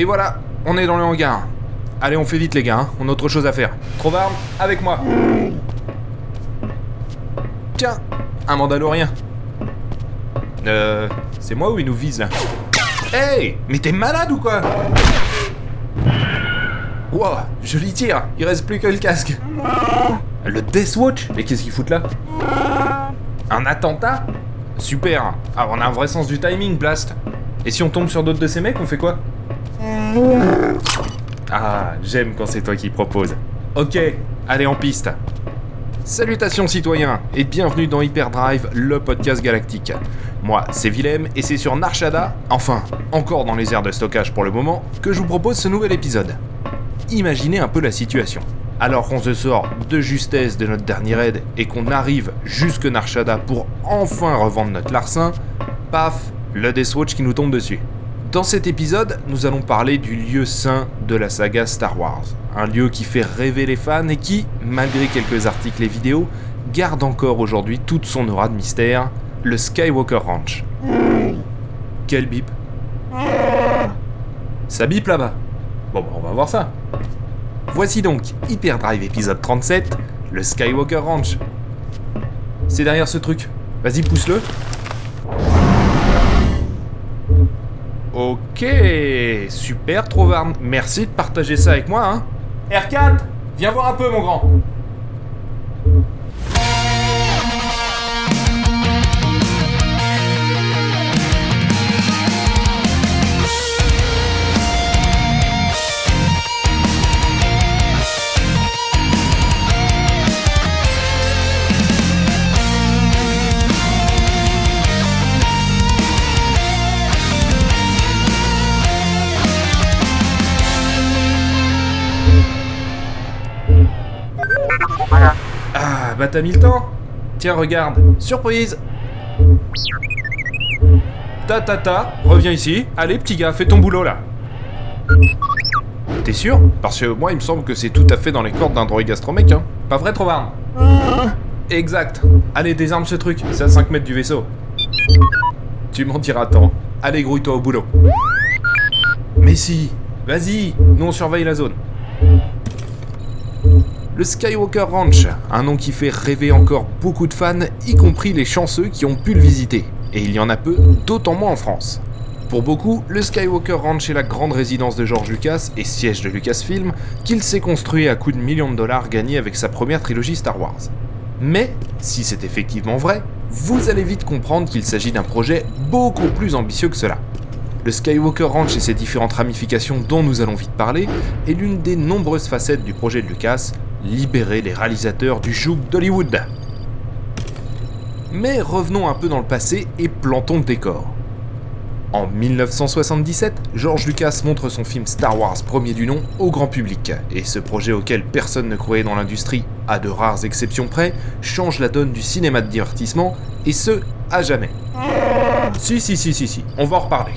Et voilà, on est dans le hangar. Allez, on fait vite les gars, hein. on a autre chose à faire. Trovarne, avec moi. Tiens, un mandalorien. Euh, c'est moi ou il nous vise là Hey, mais t'es malade ou quoi Wow, joli tir, il reste plus que le casque. Le Death Watch Mais qu'est-ce qu'il fout là Un attentat Super, ah, on a un vrai sens du timing, Blast. Et si on tombe sur d'autres de ces mecs, on fait quoi Ah, j'aime quand c'est toi qui propose. Ok, allez en piste. Salutations citoyens et bienvenue dans Hyperdrive, le podcast galactique. Moi, c'est Willem et c'est sur Narshada, enfin, encore dans les aires de stockage pour le moment, que je vous propose ce nouvel épisode. Imaginez un peu la situation. Alors qu'on se sort de justesse de notre dernier raid et qu'on arrive jusque Narshada pour enfin revendre notre larcin, paf, le Deathwatch qui nous tombe dessus. Dans cet épisode, nous allons parler du lieu saint de la saga Star Wars. Un lieu qui fait rêver les fans et qui, malgré quelques articles et vidéos, garde encore aujourd'hui toute son aura de mystère, le Skywalker Ranch. Quel bip Ça bip là-bas Bon, bah, on va voir ça. Voici donc Hyperdrive épisode 37, le Skywalker Ranch. C'est derrière ce truc. Vas-y, pousse-le. Ok, super Trovarne. Merci de partager ça avec moi, hein. R4, viens voir un peu, mon grand. Bah t'as mis le temps Tiens, regarde, surprise Ta ta ta, reviens ici. Allez, petit gars, fais ton boulot là. T'es sûr? Parce que moi, il me semble que c'est tout à fait dans les cordes d'un droïde gastromec, hein. Pas vrai, Trovarne Exact. Allez, désarme ce truc, c'est à 5 mètres du vaisseau. Tu m'en diras tant. Allez, grouille-toi au boulot. Mais si, vas-y, nous on surveille la zone. Le Skywalker Ranch, un nom qui fait rêver encore beaucoup de fans, y compris les chanceux qui ont pu le visiter. Et il y en a peu, d'autant moins en France. Pour beaucoup, le Skywalker Ranch est la grande résidence de George Lucas et siège de Lucasfilm, qu'il s'est construit à coups de millions de dollars gagnés avec sa première trilogie Star Wars. Mais, si c'est effectivement vrai, vous allez vite comprendre qu'il s'agit d'un projet beaucoup plus ambitieux que cela. Le Skywalker Ranch et ses différentes ramifications dont nous allons vite parler est l'une des nombreuses facettes du projet de Lucas, libérer les réalisateurs du joug d'Hollywood. Mais revenons un peu dans le passé et plantons le décor. En 1977, George Lucas montre son film Star Wars premier du nom au grand public, et ce projet auquel personne ne croyait dans l'industrie, à de rares exceptions près, change la donne du cinéma de divertissement, et ce, à jamais. Si, si, si, si, si, on va en reparler.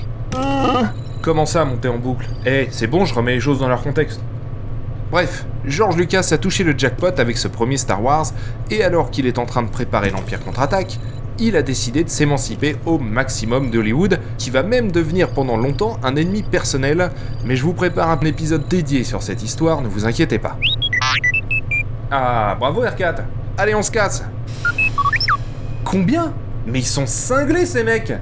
Comment ça, monter en boucle? Eh, c'est bon, je remets les choses dans leur contexte. Bref, George Lucas a touché le jackpot avec ce premier Star Wars, et alors qu'il est en train de préparer l'Empire contre-attaque, il a décidé de s'émanciper au maximum d'Hollywood, qui va même devenir pendant longtemps un ennemi personnel, mais je vous prépare un épisode dédié sur cette histoire, ne vous inquiétez pas. Ah, bravo R4 Allez, on se casse. Combien? Mais ils sont cinglés ces mecs.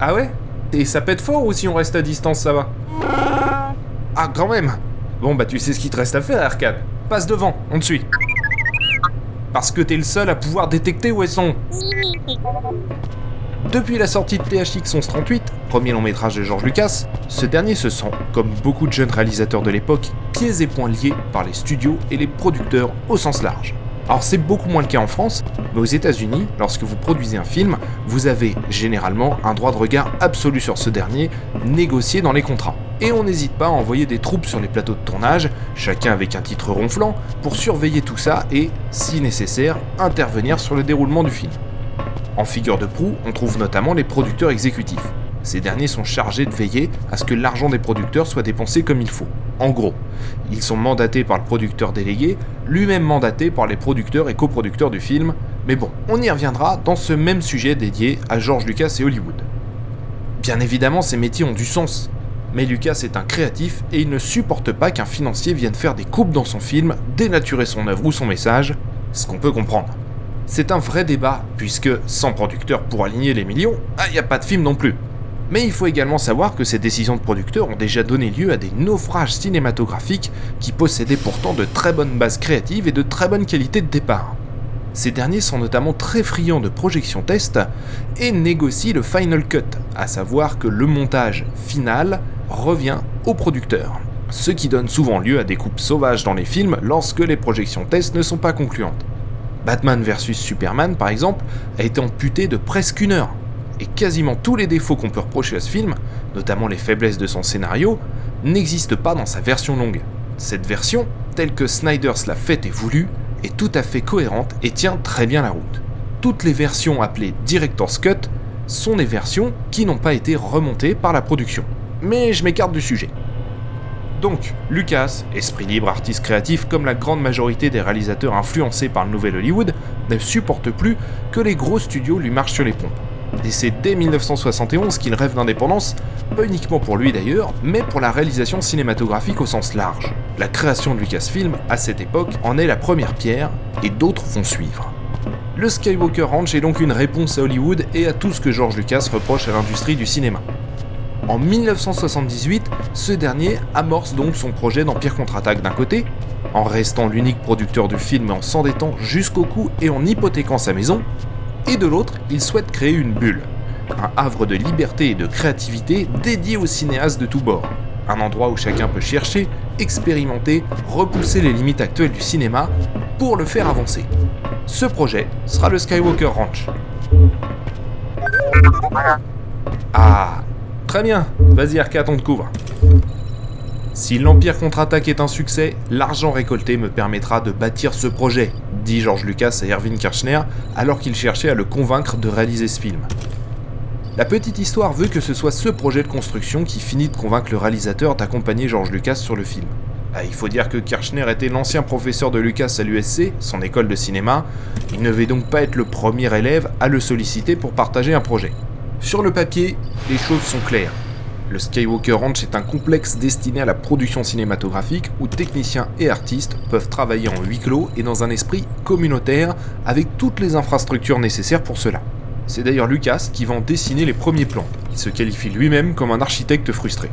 Ah ouais? Et ça pète fort ou si on reste à distance ça va. Ah, quand même Bon bah tu sais ce qu'il te reste à faire R4. Passe devant, on te suit. Parce que t'es le seul à pouvoir détecter où elles sont. Depuis la sortie de THX 1138, premier long métrage de George Lucas, ce dernier se sent, comme beaucoup de jeunes réalisateurs de l'époque, pieds et poings liés par les studios et les producteurs au sens large. Alors c'est beaucoup moins le cas en France, mais aux États-Unis, lorsque vous produisez un film, vous avez généralement un droit de regard absolu sur ce dernier, négocié dans les contrats. Et on n'hésite pas à envoyer des troupes sur les plateaux de tournage, chacun avec un titre ronflant, pour surveiller tout ça et, si nécessaire, intervenir sur le déroulement du film. En figure de proue, on trouve notamment les producteurs exécutifs. Ces derniers sont chargés de veiller à ce que l'argent des producteurs soit dépensé comme il faut. En gros, ils sont mandatés par le producteur délégué, lui-même mandaté par les producteurs et coproducteurs du film, mais bon, on y reviendra dans ce même sujet dédié à George Lucas et Hollywood. Bien évidemment, ces métiers ont du sens, Mais Lucas est un créatif et il ne supporte pas qu'un financier vienne faire des coupes dans son film, dénaturer son œuvre ou son message, ce qu'on peut comprendre. C'est un vrai débat, puisque sans producteur pour aligner les millions, il ah, n'y a pas de film non plus. Mais il faut également savoir que ces décisions de producteurs ont déjà donné lieu à des naufrages cinématographiques qui possédaient pourtant de très bonnes bases créatives et de très bonnes qualités de départ. Ces derniers sont notamment très friands de projections test et négocient le final cut, à savoir que le montage final revient au producteur. Ce qui donne souvent lieu à des coupes sauvages dans les films lorsque les projections test ne sont pas concluantes. Batman vs Superman, par exemple, a été amputé de presque une heure, et quasiment tous les défauts qu'on peut reprocher à ce film, notamment les faiblesses de son scénario, n'existent pas dans sa version longue. Cette version, telle que Snyder's l'a faite et voulue, est tout à fait cohérente et tient très bien la route. Toutes les versions appelées Director's Cut sont des versions qui n'ont pas été remontées par la production. Mais je m'écarte du sujet. Donc, Lucas, esprit libre, artiste créatif, comme la grande majorité des réalisateurs influencés par le nouvel Hollywood, ne supporte plus que les gros studios lui marchent sur les pompes. Et c'est dès 1971 qu'il rêve d'indépendance, pas uniquement pour lui d'ailleurs, mais pour la réalisation cinématographique au sens large. La création de Lucasfilm, à cette époque, en est la première pierre, et d'autres vont suivre. Le Skywalker Ranch est donc une réponse à Hollywood et à tout ce que George Lucas reproche à l'industrie du cinéma. En 1978, ce dernier amorce donc son projet d'Empire contre-attaque d'un côté, en restant l'unique producteur du film et en s'endettant jusqu'au cou et en hypothéquant sa maison, et de l'autre, il souhaite créer une bulle, un havre de liberté et de créativité dédié aux cinéastes de tous bords, un endroit où chacun peut chercher, expérimenter, repousser les limites actuelles du cinéma pour le faire avancer. Ce projet sera le Skywalker Ranch. Ah, très bien, vas-y Arcade, on te couvre. Si l'Empire contre-attaque est un succès, l'argent récolté me permettra de bâtir ce projet, dit George Lucas à Erwin Kirchner alors qu'il cherchait à le convaincre de réaliser ce film. La petite histoire veut que ce soit ce projet de construction qui finit de convaincre le réalisateur d'accompagner George Lucas sur le film. Ah, il faut dire que Kirchner était l'ancien professeur de Lucas à l'USC, son école de cinéma, il ne devait donc pas être le premier élève à le solliciter pour partager un projet. Sur le papier, les choses sont claires. Le Skywalker Ranch est un complexe destiné à la production cinématographique où techniciens et artistes peuvent travailler en huis clos et dans un esprit communautaire avec toutes les infrastructures nécessaires pour cela. C'est d'ailleurs Lucas qui va en dessiner les premiers plans. Il se qualifie lui-même comme un architecte frustré.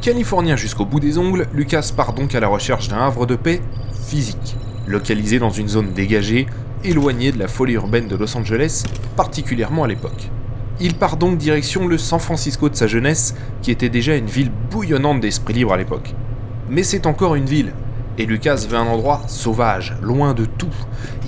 Californien jusqu'au bout des ongles, Lucas part donc à la recherche d'un havre de paix physique, localisé dans une zone dégagée, éloignée de la folie urbaine de Los Angeles, particulièrement à l'époque. Il part donc direction le San Francisco de sa jeunesse, qui était déjà une ville bouillonnante d'esprit libre à l'époque. Mais c'est encore une ville, et Lucas veut un endroit sauvage, loin de tout.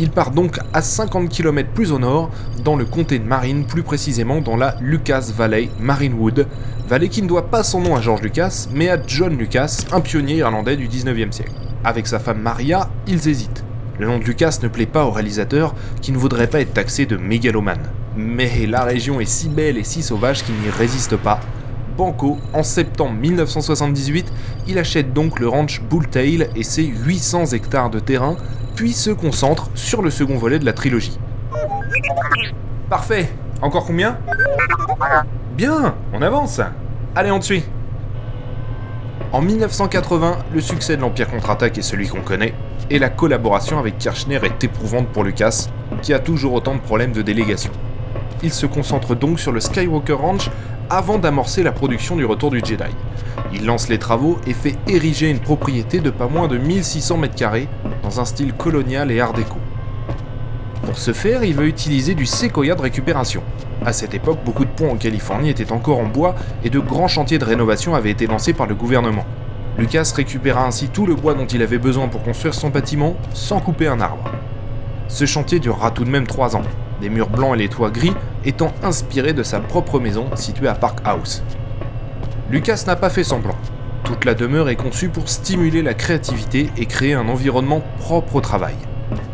Il part donc à 50 km plus au nord, dans le comté de Marine, plus précisément dans la Lucas Valley, Marinewood, vallée qui ne doit pas son nom à George Lucas, mais à John Lucas, un pionnier irlandais du 19e siècle. Avec sa femme Maria, ils hésitent. Le nom de Lucas ne plaît pas au réalisateur, qui ne voudrait pas être taxé de mégalomane. Mais la région est si belle et si sauvage qu'il n'y résiste pas. Banco, en septembre 1978, il achète donc le ranch Bulltail et ses 800 hectares de terrain, puis se concentre sur le second volet de la trilogie. Parfait. Encore combien? Bien, on avance. Allez, on te suit. En 1980, le succès de l'Empire contre-attaque est celui qu'on connaît, et la collaboration avec Kirchner est éprouvante pour Lucas, qui a toujours autant de problèmes de délégation il se concentre donc sur le Skywalker Ranch avant d'amorcer la production du Retour du Jedi. Il lance les travaux et fait ériger une propriété de pas moins de 1600 m2 dans un style colonial et art déco. Pour ce faire, il veut utiliser du séquoia de récupération. À cette époque, beaucoup de ponts en Californie étaient encore en bois et de grands chantiers de rénovation avaient été lancés par le gouvernement. Lucas récupéra ainsi tout le bois dont il avait besoin pour construire son bâtiment sans couper un arbre. Ce chantier durera tout de même 3 ans, les murs blancs et les toits gris étant inspirés de sa propre maison située à Park House. Lucas n'a pas fait semblant. Toute la demeure est conçue pour stimuler la créativité et créer un environnement propre au travail.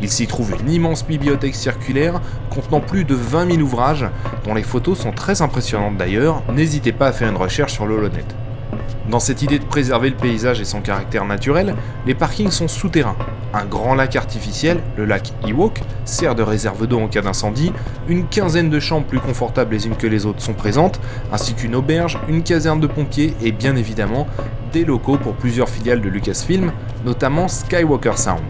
Il s'y trouve une immense bibliothèque circulaire contenant plus de 20 000 ouvrages, dont les photos sont très impressionnantes d'ailleurs, n'hésitez pas à faire une recherche sur l'Holonet. Dans cette idée de préserver le paysage et son caractère naturel, les parkings sont souterrains. Un grand lac artificiel, le lac Ewok, sert de réserve d'eau en cas d'incendie, une quinzaine de chambres plus confortables les unes que les autres sont présentes, ainsi qu'une auberge, une caserne de pompiers et bien évidemment des locaux pour plusieurs filiales de Lucasfilm, notamment Skywalker Sound.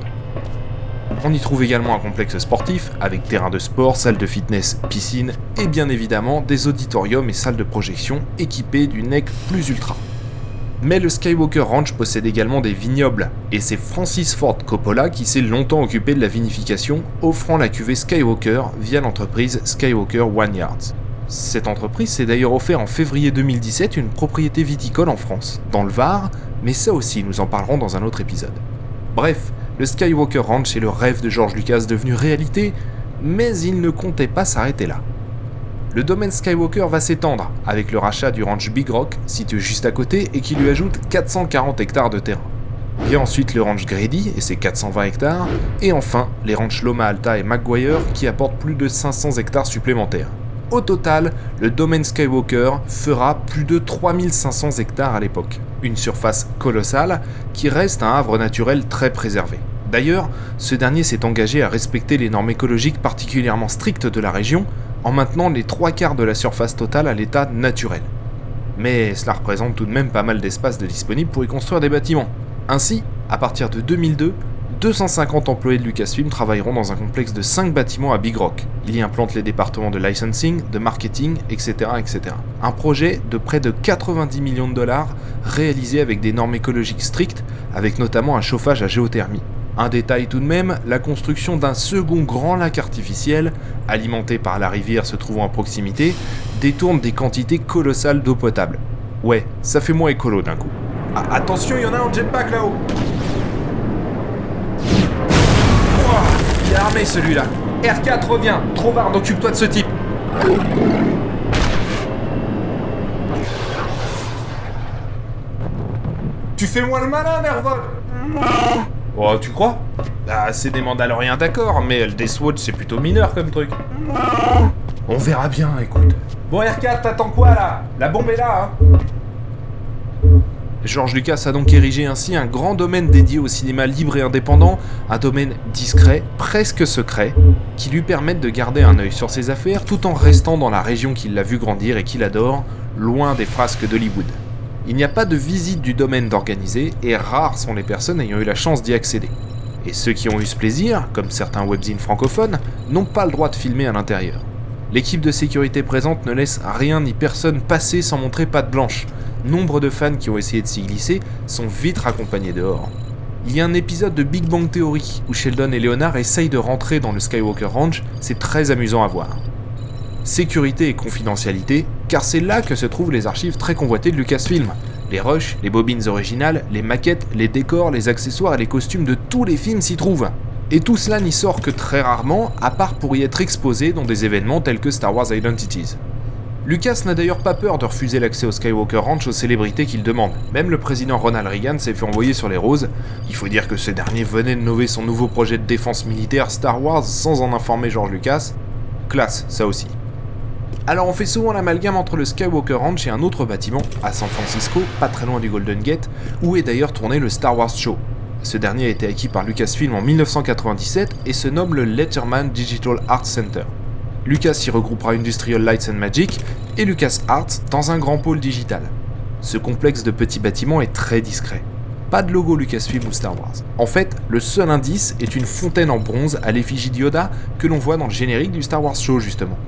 On y trouve également un complexe sportif avec terrain de sport, salle de fitness, piscine et bien évidemment des auditoriums et salles de projection équipés du NEC Plus Ultra. Mais le Skywalker Ranch possède également des vignobles, et c'est Francis Ford Coppola qui s'est longtemps occupé de la vinification, offrant la cuvée Skywalker via l'entreprise Skywalker Yards. Cette entreprise s'est d'ailleurs offert en février 2017 une propriété viticole en France, dans le Var, mais ça aussi nous en parlerons dans un autre épisode. Bref, le Skywalker Ranch est le rêve de George Lucas devenu réalité, mais il ne comptait pas s'arrêter là le domaine Skywalker va s'étendre avec le rachat du ranch Big Rock, situé juste à côté et qui lui ajoute 440 hectares de terrain. A ensuite le ranch Grady et ses 420 hectares, et enfin les ranchs Loma Alta et McGuire qui apportent plus de 500 hectares supplémentaires. Au total, le domaine Skywalker fera plus de 3500 hectares à l'époque. Une surface colossale qui reste un havre naturel très préservé. D'ailleurs, ce dernier s'est engagé à respecter les normes écologiques particulièrement strictes de la région en maintenant les trois quarts de la surface totale à l'état naturel. Mais cela représente tout de même pas mal d'espace de disponible pour y construire des bâtiments. Ainsi, à partir de 2002, 250 employés de Lucasfilm travailleront dans un complexe de 5 bâtiments à Big Rock. Il y implante les départements de licensing, de marketing, etc., etc. Un projet de près de 90 millions de dollars réalisé avec des normes écologiques strictes, avec notamment un chauffage à géothermie. Un détail tout de même, la construction d'un second grand lac artificiel, alimenté par la rivière se trouvant à proximité, détourne des quantités colossales d'eau potable. Ouais, ça fait moins écolo d'un coup. Ah, attention, il y en a un jetpack là-haut. Il est armé celui-là. R4 reviens. Trovard, occupe-toi de ce type. Tu fais moi le malin, Nervol Oh, tu crois? Bah, c'est des Mandaloriens d'accord, mais le Deathwatch c'est plutôt mineur comme truc. On verra bien, écoute. Bon, R4, t'attends quoi là? La bombe est là, hein George Lucas a donc érigé ainsi un grand domaine dédié au cinéma libre et indépendant, un domaine discret, presque secret, qui lui permette de garder un œil sur ses affaires tout en restant dans la région qu'il l'a vu grandir et qu'il adore, loin des frasques d'Hollywood. Il n'y a pas de visite du domaine d'organiser et rares sont les personnes ayant eu la chance d'y accéder. Et ceux qui ont eu ce plaisir, comme certains webzines francophones, n'ont pas le droit de filmer à l'intérieur. L'équipe de sécurité présente ne laisse rien ni personne passer sans montrer patte blanche. Nombre de fans qui ont essayé de s'y glisser sont vite raccompagnés dehors. Il y a un épisode de Big Bang Theory où Sheldon et Leonard essayent de rentrer dans le Skywalker Ranch, c'est très amusant à voir sécurité et confidentialité, car c'est là que se trouvent les archives très convoitées de Lucasfilm. Les rushs, les bobines originales, les maquettes, les décors, les accessoires et les costumes de tous les films s'y trouvent. Et tout cela n'y sort que très rarement, à part pour y être exposé dans des événements tels que Star Wars Identities. Lucas n'a d'ailleurs pas peur de refuser l'accès au Skywalker Ranch aux célébrités qu'il demande. Même le président Ronald Reagan s'est fait envoyer sur les roses. Il faut dire que ce dernier venait de nover son nouveau projet de défense militaire Star Wars sans en informer George Lucas. Classe, ça aussi. Alors on fait souvent l'amalgame entre le Skywalker Ranch et un autre bâtiment, à San Francisco, pas très loin du Golden Gate, où est d'ailleurs tourné le Star Wars Show. Ce dernier a été acquis par Lucasfilm en 1997 et se nomme le Letterman Digital Arts Center. Lucas y regroupera Industrial Lights and Magic et Lucas Arts dans un grand pôle digital. Ce complexe de petits bâtiments est très discret. Pas de logo Lucasfilm ou Star Wars. En fait, le seul indice est une fontaine en bronze à l'effigie d'Yoda que l'on voit dans le générique du Star Wars Show justement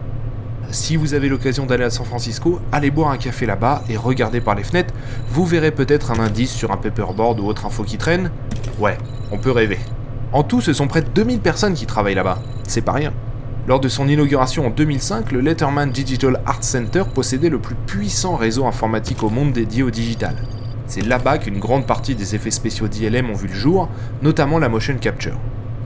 si vous avez l'occasion d'aller à San Francisco, allez boire un café là-bas et regardez par les fenêtres, vous verrez peut-être un indice sur un paperboard ou autre info qui traîne. Ouais, on peut rêver. En tout, ce sont près de 2000 personnes qui travaillent là-bas, c'est pas rien. Lors de son inauguration en 2005, le Letterman Digital Art Center possédait le plus puissant réseau informatique au monde dédié au digital. C'est là-bas qu'une grande partie des effets spéciaux d'ILM ont vu le jour, notamment la motion capture.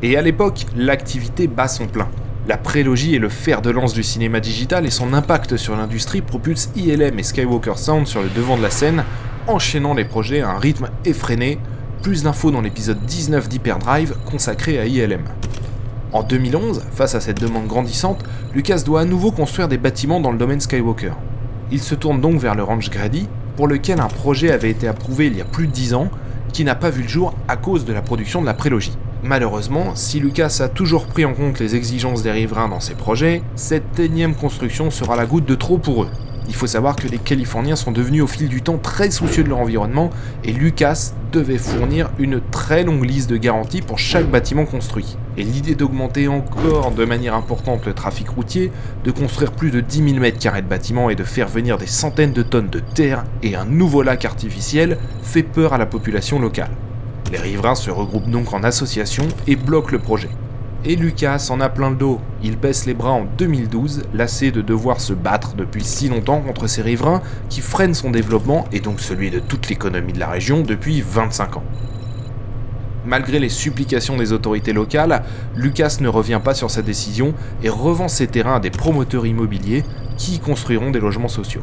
Et à l'époque, l'activité bat son plein. La prélogie est le fer de lance du cinéma digital et son impact sur l'industrie propulse ILM et Skywalker Sound sur le devant de la scène, enchaînant les projets à un rythme effréné. Plus d'infos dans l'épisode 19 d'Hyperdrive consacré à ILM. En 2011, face à cette demande grandissante, Lucas doit à nouveau construire des bâtiments dans le domaine Skywalker. Il se tourne donc vers le ranch Grady, pour lequel un projet avait été approuvé il y a plus de 10 ans, qui n'a pas vu le jour à cause de la production de la prélogie. Malheureusement, si Lucas a toujours pris en compte les exigences des riverains dans ses projets, cette énième construction sera la goutte de trop pour eux. Il faut savoir que les Californiens sont devenus au fil du temps très soucieux de leur environnement et Lucas devait fournir une très longue liste de garanties pour chaque bâtiment construit. Et l'idée d'augmenter encore de manière importante le trafic routier, de construire plus de 10 000 m2 de bâtiments et de faire venir des centaines de tonnes de terre et un nouveau lac artificiel fait peur à la population locale. Les riverains se regroupent donc en association et bloquent le projet. Et Lucas en a plein le dos. Il baisse les bras en 2012, lassé de devoir se battre depuis si longtemps contre ces riverains qui freinent son développement et donc celui de toute l'économie de la région depuis 25 ans. Malgré les supplications des autorités locales, Lucas ne revient pas sur sa décision et revend ses terrains à des promoteurs immobiliers qui y construiront des logements sociaux.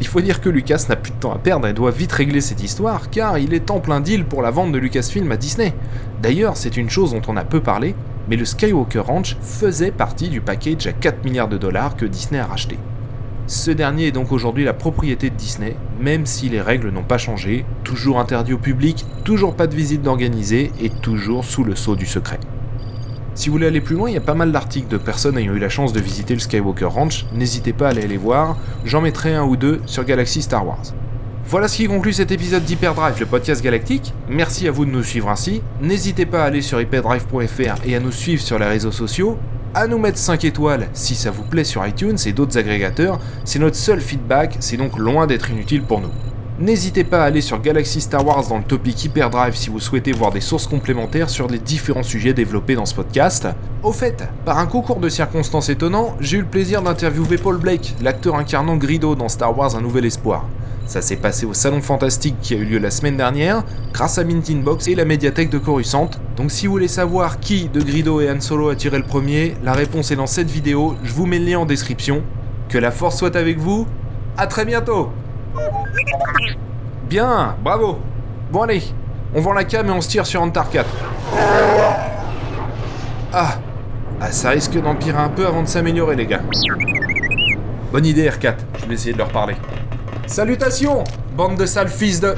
Il faut dire que Lucas n'a plus de temps à perdre et doit vite régler cette histoire, car il est en plein deal pour la vente de Lucasfilm à Disney. D'ailleurs, c'est une chose dont on a peu parlé, mais le Skywalker Ranch faisait partie du package à 4 milliards de dollars que Disney a racheté. Ce dernier est donc aujourd'hui la propriété de Disney, même si les règles n'ont pas changé, toujours interdit au public, toujours pas de visite d'organiser et toujours sous le sceau du secret. Si vous voulez aller plus loin, il y a pas mal d'articles de personnes ayant eu la chance de visiter le Skywalker Ranch, n'hésitez pas à aller les voir, j'en mettrai un ou deux sur Galaxy Star Wars. Voilà ce qui conclut cet épisode d'Hyperdrive, le podcast galactique. Merci à vous de nous suivre ainsi. N'hésitez pas à aller sur hyperdrive.fr et à nous suivre sur les réseaux sociaux. À nous mettre 5 étoiles si ça vous plaît sur iTunes et d'autres agrégateurs. C'est notre seul feedback, c'est donc loin d'être inutile pour nous. N'hésitez pas à aller sur Galaxy Star Wars dans le topic Hyperdrive si vous souhaitez voir des sources complémentaires sur les différents sujets développés dans ce podcast. Au fait, par un concours de circonstances étonnant, j'ai eu le plaisir d'interviewer Paul Blake, l'acteur incarnant Grido dans Star Wars Un Nouvel Espoir. Ça s'est passé au Salon Fantastique qui a eu lieu la semaine dernière, grâce à Mint Inbox et la médiathèque de Coruscant. Donc si vous voulez savoir qui de Grido et Han Solo a tiré le premier, la réponse est dans cette vidéo, je vous mets le lien en description. Que la force soit avec vous, à très bientôt Bien, bravo. Bon allez, on vend la cam et on se tire sur Antar 4. Ah, ah ça risque d'empirer un peu avant de s'améliorer les gars. Bonne idée R4, je vais essayer de leur parler. Salutations, bande de sales fils de...